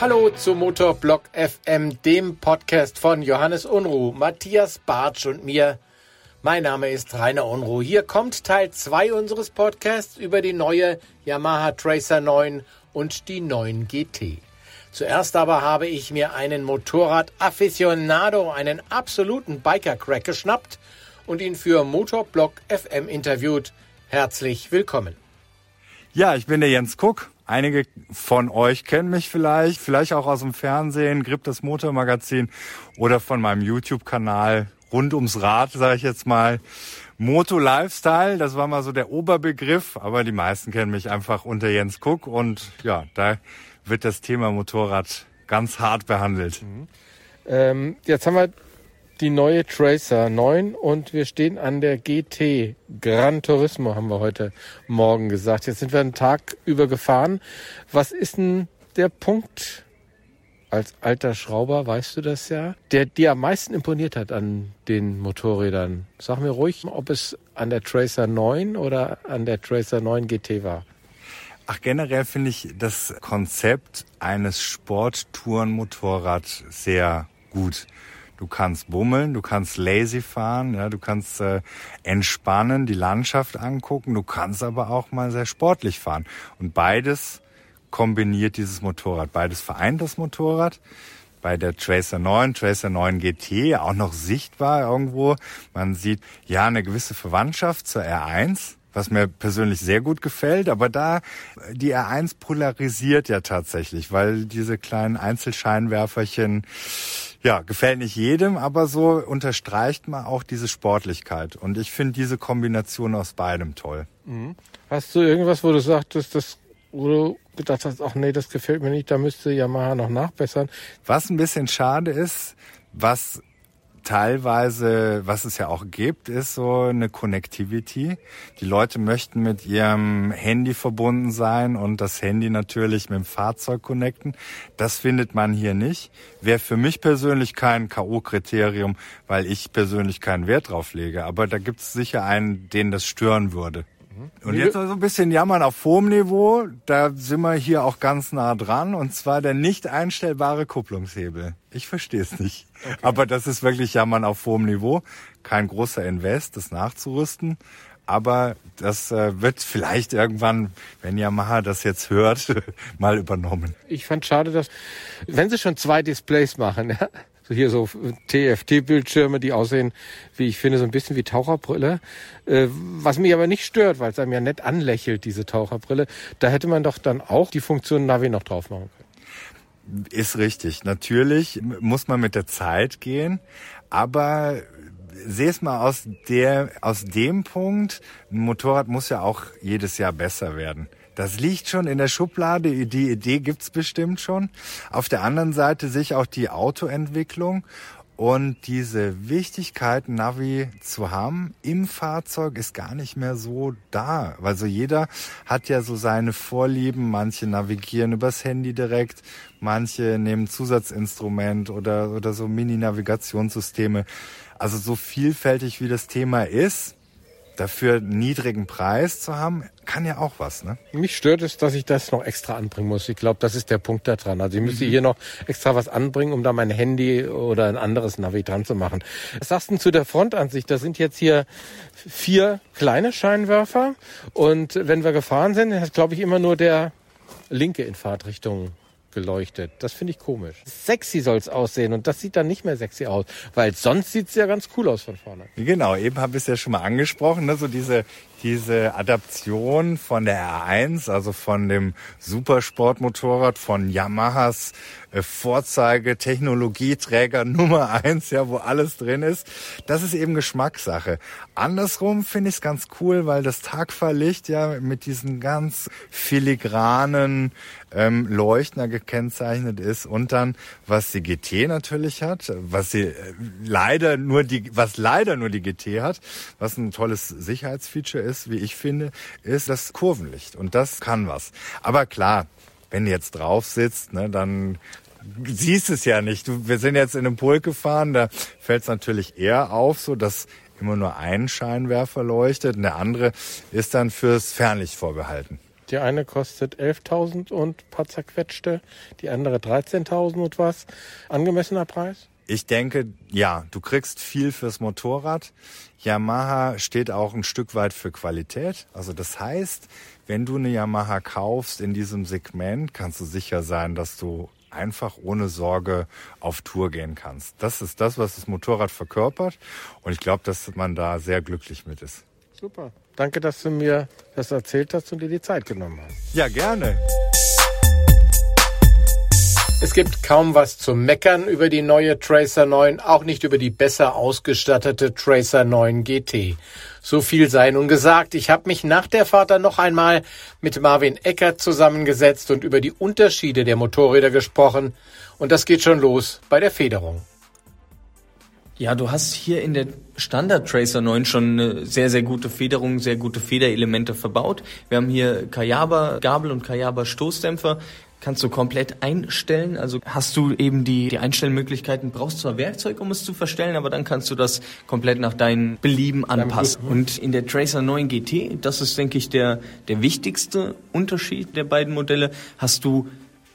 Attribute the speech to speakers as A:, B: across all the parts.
A: Hallo zu Motorblock FM, dem Podcast von Johannes Unruh, Matthias Bartsch und mir. Mein Name ist Rainer Unruh. Hier kommt Teil 2 unseres Podcasts über die neue Yamaha Tracer 9 und die 9 GT. Zuerst aber habe ich mir einen Motorrad-Afficionado, einen absoluten Biker-Crack geschnappt und ihn für Motorblock FM interviewt. Herzlich willkommen.
B: Ja, ich bin der Jens Kuck. Einige von euch kennen mich vielleicht, vielleicht auch aus dem Fernsehen, Grip das Motormagazin oder von meinem YouTube-Kanal rund ums Rad, sage ich jetzt mal. Moto Lifestyle, das war mal so der Oberbegriff, aber die meisten kennen mich einfach unter Jens Kuck und ja, da wird das Thema Motorrad ganz hart behandelt. Mhm.
A: Ähm, jetzt haben wir die neue Tracer 9 und wir stehen an der GT. Gran Turismo haben wir heute Morgen gesagt. Jetzt sind wir einen Tag über gefahren. Was ist denn der Punkt als alter Schrauber, weißt du das ja, der dir am meisten imponiert hat an den Motorrädern? Sag mir ruhig, ob es an der Tracer 9 oder an der Tracer 9 GT war.
B: Ach, generell finde ich das Konzept eines Sporttourenmotorrad sehr gut. Du kannst bummeln, du kannst lazy fahren, ja, du kannst äh, entspannen, die Landschaft angucken, du kannst aber auch mal sehr sportlich fahren. Und beides kombiniert dieses Motorrad. Beides vereint das Motorrad. Bei der Tracer 9, Tracer 9 GT auch noch sichtbar irgendwo. Man sieht ja eine gewisse Verwandtschaft zur R1 was mir persönlich sehr gut gefällt. Aber da, die R1 polarisiert ja tatsächlich, weil diese kleinen Einzelscheinwerferchen, ja, gefällt nicht jedem, aber so unterstreicht man auch diese Sportlichkeit. Und ich finde diese Kombination aus beidem toll.
A: Mhm. Hast du irgendwas, wo du sagtest, das, wo du gedacht hast, ach nee, das gefällt mir nicht, da müsste Yamaha noch nachbessern?
B: Was ein bisschen schade ist, was teilweise, was es ja auch gibt, ist so eine Connectivity. Die Leute möchten mit ihrem Handy verbunden sein und das Handy natürlich mit dem Fahrzeug connecten. Das findet man hier nicht. Wäre für mich persönlich kein K.O.-Kriterium, weil ich persönlich keinen Wert drauf lege. Aber da gibt es sicher einen, den das stören würde. Mhm. Und jetzt noch so ein bisschen jammern auf hohem Niveau. Da sind wir hier auch ganz nah dran. Und zwar der nicht einstellbare Kupplungshebel. Ich verstehe es nicht. Okay. Aber das ist wirklich Jammern auf hohem Niveau. Kein großer Invest, das nachzurüsten. Aber das äh, wird vielleicht irgendwann, wenn Yamaha das jetzt hört, mal übernommen.
A: Ich fand schade, dass, wenn sie schon zwei Displays machen, ja, so hier so TFT-Bildschirme, die aussehen, wie ich finde, so ein bisschen wie Taucherbrille. Äh, was mich aber nicht stört, weil es einem ja nett anlächelt, diese Taucherbrille. Da hätte man doch dann auch die Funktion Navi noch drauf machen können.
B: Ist richtig. Natürlich muss man mit der Zeit gehen, aber sehe es mal aus der, aus dem Punkt, ein Motorrad muss ja auch jedes Jahr besser werden. Das liegt schon in der Schublade, die Idee gibt's bestimmt schon. Auf der anderen Seite sehe ich auch die Autoentwicklung und diese Wichtigkeit, Navi zu haben im Fahrzeug, ist gar nicht mehr so da. Also jeder hat ja so seine Vorlieben. Manche navigieren übers Handy direkt, manche nehmen Zusatzinstrument oder, oder so Mini-Navigationssysteme. Also so vielfältig wie das Thema ist, dafür niedrigen Preis zu haben, kann ja auch was, ne?
A: Mich stört es, dass ich das noch extra anbringen muss. Ich glaube, das ist der Punkt da dran. Also ich müsste mhm. hier noch extra was anbringen, um da mein Handy oder ein anderes Navi dran zu machen. Was sagst du denn zu der Frontansicht? Da sind jetzt hier vier kleine Scheinwerfer und wenn wir gefahren sind, hat glaube ich immer nur der linke in Fahrtrichtung geleuchtet. Das finde ich komisch. Sexy soll es aussehen und das sieht dann nicht mehr sexy aus, weil sonst sieht es ja ganz cool aus von vorne.
B: Genau, eben habe ich es ja schon mal angesprochen, ne? so diese diese Adaption von der R1, also von dem Supersportmotorrad von Yamahas äh, Vorzeige Technologieträger Nummer eins, ja, wo alles drin ist. Das ist eben Geschmackssache. Andersrum finde ich es ganz cool, weil das Tagfahrlicht ja mit diesen ganz filigranen ähm, Leuchtner gekennzeichnet ist und dann was die GT natürlich hat, was sie äh, leider nur die was leider nur die GT hat, was ein tolles Sicherheitsfeature ist, wie ich finde, ist das Kurvenlicht und das kann was. Aber klar, wenn du jetzt drauf sitzt, ne, dann siehst es ja nicht. Du, wir sind jetzt in einem Pulk gefahren, da fällt es natürlich eher auf, so dass immer nur ein Scheinwerfer leuchtet und der andere ist dann fürs Fernlicht vorbehalten.
A: Die eine kostet 11.000 und paar zerquetschte, die andere 13.000 und was. Angemessener Preis?
B: Ich denke, ja, du kriegst viel fürs Motorrad. Yamaha steht auch ein Stück weit für Qualität. Also das heißt, wenn du eine Yamaha kaufst in diesem Segment, kannst du sicher sein, dass du einfach ohne Sorge auf Tour gehen kannst. Das ist das, was das Motorrad verkörpert. Und ich glaube, dass man da sehr glücklich mit ist.
A: Super. Danke, dass du mir das erzählt hast und dir die Zeit genommen hast.
B: Ja, gerne.
A: Es gibt kaum was zu meckern über die neue Tracer 9, auch nicht über die besser ausgestattete Tracer 9 GT. So viel sei nun gesagt. Ich habe mich nach der Fahrt dann noch einmal mit Marvin Eckert zusammengesetzt und über die Unterschiede der Motorräder gesprochen. Und das geht schon los bei der Federung.
C: Ja, du hast hier in der Standard Tracer 9 schon eine sehr, sehr gute Federung, sehr gute Federelemente verbaut. Wir haben hier Kayaba Gabel und Kayaba Stoßdämpfer kannst du komplett einstellen. Also hast du eben die, die Einstellmöglichkeiten, brauchst zwar Werkzeug, um es zu verstellen, aber dann kannst du das komplett nach deinen Belieben anpassen. Und in der Tracer 9 GT, das ist, denke ich, der, der wichtigste Unterschied der beiden Modelle, hast du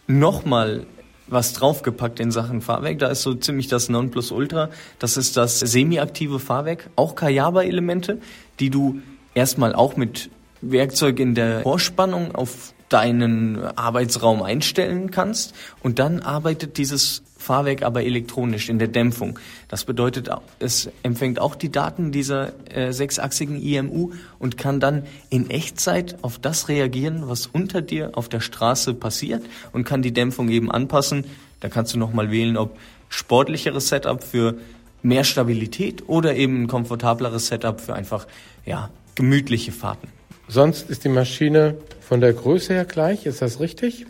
C: nochmal was draufgepackt in Sachen Fahrwerk. Da ist so ziemlich das Nonplusultra. Das ist das semi-aktive Fahrwerk, auch Kayaba-Elemente, die du erstmal auch mit Werkzeug in der Vorspannung auf deinen Arbeitsraum einstellen kannst und dann arbeitet dieses Fahrwerk aber elektronisch in der Dämpfung. Das bedeutet, es empfängt auch die Daten dieser äh, sechsachsigen IMU und kann dann in Echtzeit auf das reagieren, was unter dir auf der Straße passiert und kann die Dämpfung eben anpassen. Da kannst du nochmal wählen, ob sportlicheres Setup für mehr Stabilität oder eben ein komfortableres Setup für einfach ja, gemütliche Fahrten.
A: Sonst ist die Maschine von der Größe her gleich, ist das richtig?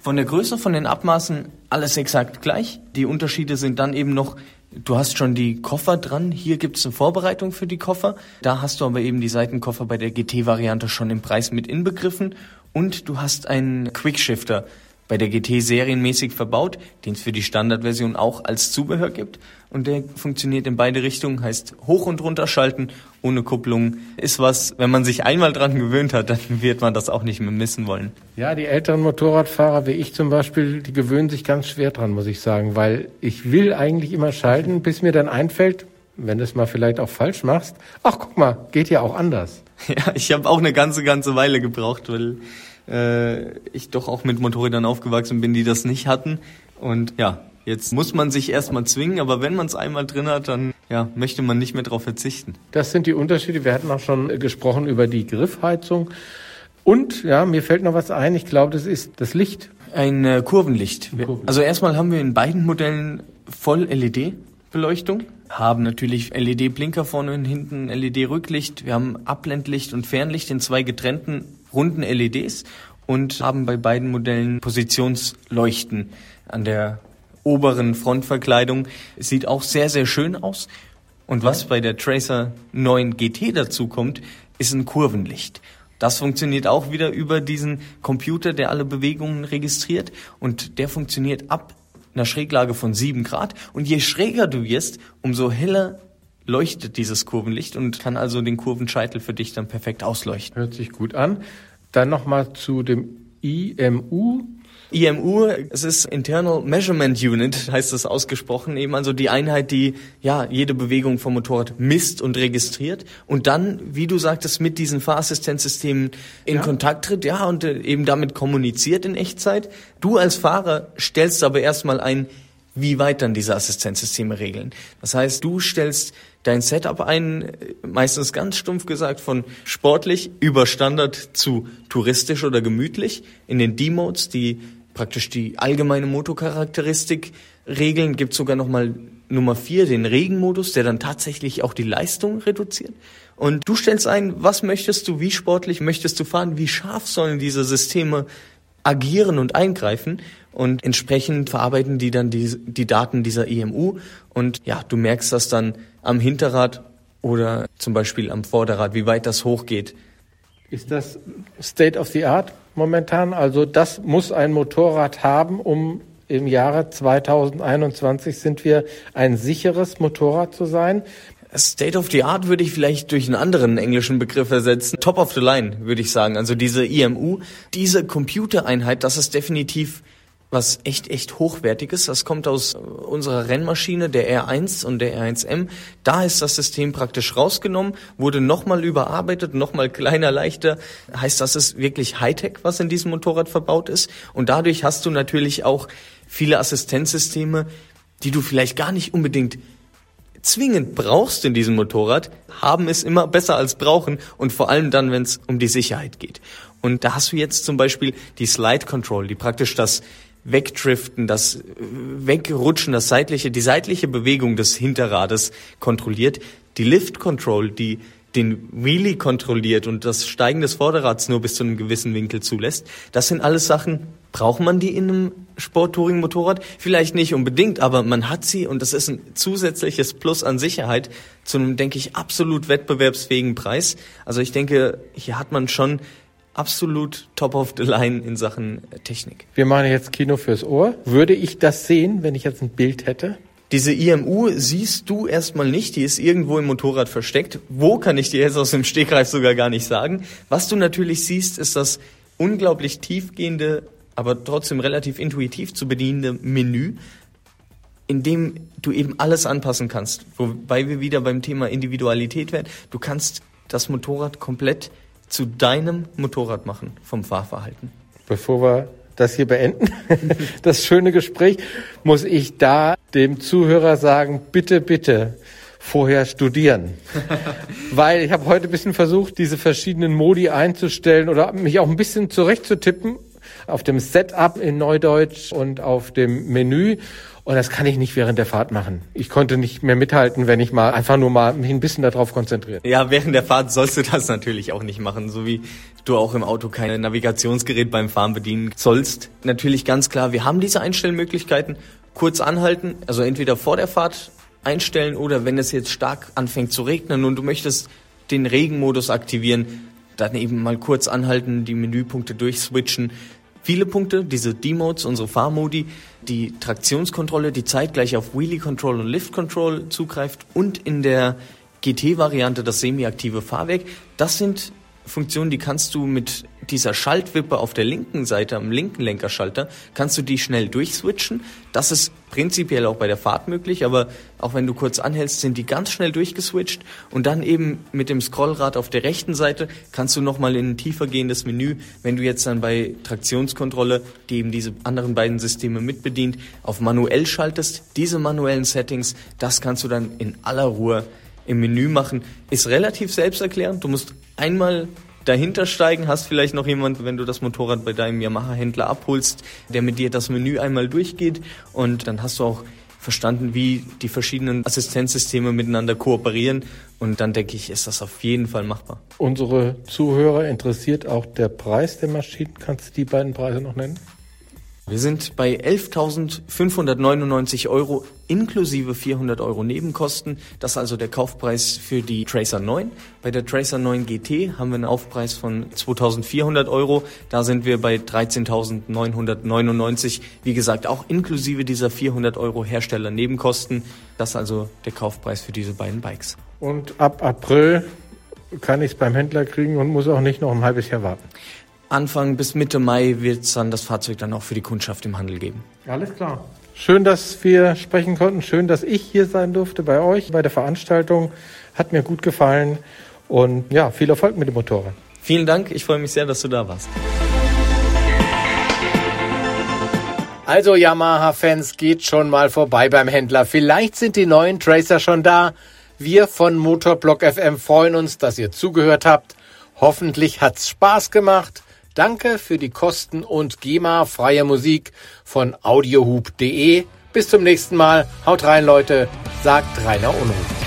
C: Von der Größe, von den Abmaßen alles exakt gleich. Die Unterschiede sind dann eben noch, du hast schon die Koffer dran. Hier gibt es eine Vorbereitung für die Koffer. Da hast du aber eben die Seitenkoffer bei der GT-Variante schon im Preis mit inbegriffen. Und du hast einen Quickshifter bei der GT serienmäßig verbaut, den es für die Standardversion auch als Zubehör gibt. Und der funktioniert in beide Richtungen, heißt hoch und runter schalten ohne Kupplung. Ist was, wenn man sich einmal dran gewöhnt hat, dann wird man das auch nicht mehr missen wollen.
A: Ja, die älteren Motorradfahrer, wie ich zum Beispiel, die gewöhnen sich ganz schwer dran, muss ich sagen, weil ich will eigentlich immer schalten, bis mir dann einfällt, wenn du es mal vielleicht auch falsch machst, ach guck mal, geht ja auch anders.
C: Ja, ich habe auch eine ganze, ganze Weile gebraucht, weil äh, ich doch auch mit Motorrädern aufgewachsen bin, die das nicht hatten. Und ja, jetzt muss man sich erstmal zwingen, aber wenn man es einmal drin hat, dann ja, möchte man nicht mehr darauf verzichten.
A: Das sind die Unterschiede. Wir hatten auch schon gesprochen über die Griffheizung. Und ja, mir fällt noch was ein. Ich glaube, das ist das Licht.
C: Ein äh, Kurvenlicht. Kurvenlicht. Also erstmal haben wir in beiden Modellen voll LED-Beleuchtung, haben natürlich LED-Blinker vorne und hinten, LED-Rücklicht. Wir haben Abblendlicht und Fernlicht in zwei getrennten runden LEDs und haben bei beiden Modellen Positionsleuchten an der oberen Frontverkleidung. Es sieht auch sehr, sehr schön aus. Und was bei der Tracer 9 GT dazu kommt, ist ein Kurvenlicht. Das funktioniert auch wieder über diesen Computer, der alle Bewegungen registriert. Und der funktioniert ab einer Schräglage von 7 Grad. Und je schräger du wirst, umso heller leuchtet dieses Kurvenlicht und kann also den Kurvenscheitel für dich dann perfekt ausleuchten.
A: Hört sich gut an. Dann nochmal zu dem IMU.
C: IMU, es ist Internal Measurement Unit, heißt es ausgesprochen, eben also die Einheit, die ja jede Bewegung vom Motorrad misst und registriert und dann, wie du sagtest, mit diesen Fahrassistenzsystemen in ja. Kontakt tritt, ja, und äh, eben damit kommuniziert in Echtzeit. Du als Fahrer stellst aber erstmal ein, wie weit dann diese Assistenzsysteme regeln. Das heißt, du stellst dein Setup ein, meistens ganz stumpf gesagt, von sportlich über Standard zu touristisch oder gemütlich. In den D-Modes, die praktisch die allgemeine Motocharakteristik regeln, gibt sogar nochmal Nummer vier, den Regenmodus, der dann tatsächlich auch die Leistung reduziert. Und du stellst ein, was möchtest du, wie sportlich möchtest du fahren, wie scharf sollen diese Systeme agieren und eingreifen und entsprechend verarbeiten die dann die, die Daten dieser EMU und ja, du merkst das dann am Hinterrad oder zum Beispiel am Vorderrad, wie weit das hochgeht.
A: Ist das State of the Art momentan? Also das muss ein Motorrad haben, um im Jahre 2021 sind wir ein sicheres Motorrad zu sein.
C: State of the Art würde ich vielleicht durch einen anderen englischen Begriff ersetzen. Top of the Line, würde ich sagen. Also diese IMU, diese Computereinheit, das ist definitiv was echt, echt hochwertiges. Das kommt aus unserer Rennmaschine, der R1 und der R1M. Da ist das System praktisch rausgenommen, wurde nochmal überarbeitet, nochmal kleiner, leichter. Heißt, das ist wirklich Hightech, was in diesem Motorrad verbaut ist. Und dadurch hast du natürlich auch viele Assistenzsysteme, die du vielleicht gar nicht unbedingt zwingend brauchst in diesem Motorrad, haben es immer besser als brauchen und vor allem dann, wenn es um die Sicherheit geht. Und da hast du jetzt zum Beispiel die Slide Control, die praktisch das Wegdriften, das Wegrutschen, das seitliche, die seitliche Bewegung des Hinterrades kontrolliert. Die Lift Control, die den Wheelie kontrolliert und das Steigen des Vorderrads nur bis zu einem gewissen Winkel zulässt. Das sind alles Sachen, braucht man die in einem Sport-Touring-Motorrad? Vielleicht nicht unbedingt, aber man hat sie und das ist ein zusätzliches Plus an Sicherheit zu einem, denke ich, absolut wettbewerbsfähigen Preis. Also ich denke, hier hat man schon absolut top of the line in Sachen Technik.
A: Wir machen jetzt Kino fürs Ohr. Würde ich das sehen, wenn ich jetzt ein Bild hätte?
C: Diese IMU siehst du erstmal nicht, die ist irgendwo im Motorrad versteckt. Wo kann ich dir jetzt aus dem Stegreif sogar gar nicht sagen. Was du natürlich siehst, ist das unglaublich tiefgehende, aber trotzdem relativ intuitiv zu bedienende Menü, in dem du eben alles anpassen kannst. Wobei wir wieder beim Thema Individualität werden. Du kannst das Motorrad komplett zu deinem Motorrad machen vom Fahrverhalten.
A: Bevor wir das hier beenden, das schöne Gespräch, muss ich da dem Zuhörer sagen, bitte, bitte vorher studieren. Weil ich habe heute ein bisschen versucht, diese verschiedenen Modi einzustellen oder mich auch ein bisschen zurechtzutippen auf dem Setup in Neudeutsch und auf dem Menü. Und das kann ich nicht während der Fahrt machen. Ich konnte nicht mehr mithalten, wenn ich mal einfach nur mal mich ein bisschen darauf konzentriere.
C: Ja, während der Fahrt sollst du das natürlich auch nicht machen, so wie du auch im Auto kein Navigationsgerät beim Fahren bedienen sollst. Natürlich ganz klar, wir haben diese Einstellmöglichkeiten. Kurz anhalten, also entweder vor der Fahrt einstellen oder wenn es jetzt stark anfängt zu regnen und du möchtest den Regenmodus aktivieren, dann eben mal kurz anhalten, die Menüpunkte durchswitchen viele Punkte, diese D-Modes, unsere Fahrmodi, die Traktionskontrolle, die zeitgleich auf Wheelie Control und Lift Control zugreift und in der GT-Variante das semi-aktive Fahrwerk. Das sind Funktion, die kannst du mit dieser Schaltwippe auf der linken Seite, am linken Lenkerschalter, kannst du die schnell durchswitchen. Das ist prinzipiell auch bei der Fahrt möglich, aber auch wenn du kurz anhältst, sind die ganz schnell durchgeswitcht und dann eben mit dem Scrollrad auf der rechten Seite kannst du nochmal in ein tiefer gehendes Menü, wenn du jetzt dann bei Traktionskontrolle, die eben diese anderen beiden Systeme mitbedient, auf manuell schaltest, diese manuellen Settings, das kannst du dann in aller Ruhe im Menü machen, ist relativ selbsterklärend. Du musst einmal dahinter steigen, hast vielleicht noch jemand, wenn du das Motorrad bei deinem Yamaha-Händler abholst, der mit dir das Menü einmal durchgeht und dann hast du auch verstanden, wie die verschiedenen Assistenzsysteme miteinander kooperieren und dann denke ich, ist das auf jeden Fall machbar.
A: Unsere Zuhörer interessiert auch der Preis der Maschinen. Kannst du die beiden Preise noch nennen?
C: Wir sind bei 11.599 Euro inklusive 400 Euro Nebenkosten. Das ist also der Kaufpreis für die Tracer 9. Bei der Tracer 9 GT haben wir einen Aufpreis von 2.400 Euro. Da sind wir bei 13.999. Wie gesagt, auch inklusive dieser 400 Euro Hersteller Nebenkosten. Das ist also der Kaufpreis für diese beiden Bikes.
A: Und ab April kann ich es beim Händler kriegen und muss auch nicht noch ein halbes Jahr warten.
C: Anfang bis Mitte Mai wird es dann das Fahrzeug dann auch für die Kundschaft im Handel geben.
A: Alles klar. Schön, dass wir sprechen konnten. Schön, dass ich hier sein durfte bei euch bei der Veranstaltung. Hat mir gut gefallen. Und ja, viel Erfolg mit dem Motorrad.
C: Vielen Dank. Ich freue mich sehr, dass du da warst.
A: Also Yamaha-Fans, geht schon mal vorbei beim Händler. Vielleicht sind die neuen Tracer schon da. Wir von Motorblock FM freuen uns, dass ihr zugehört habt. Hoffentlich hat's Spaß gemacht. Danke für die Kosten- und GEMA-freie Musik von audiohub.de. Bis zum nächsten Mal. Haut rein, Leute, sagt Rainer Unruh.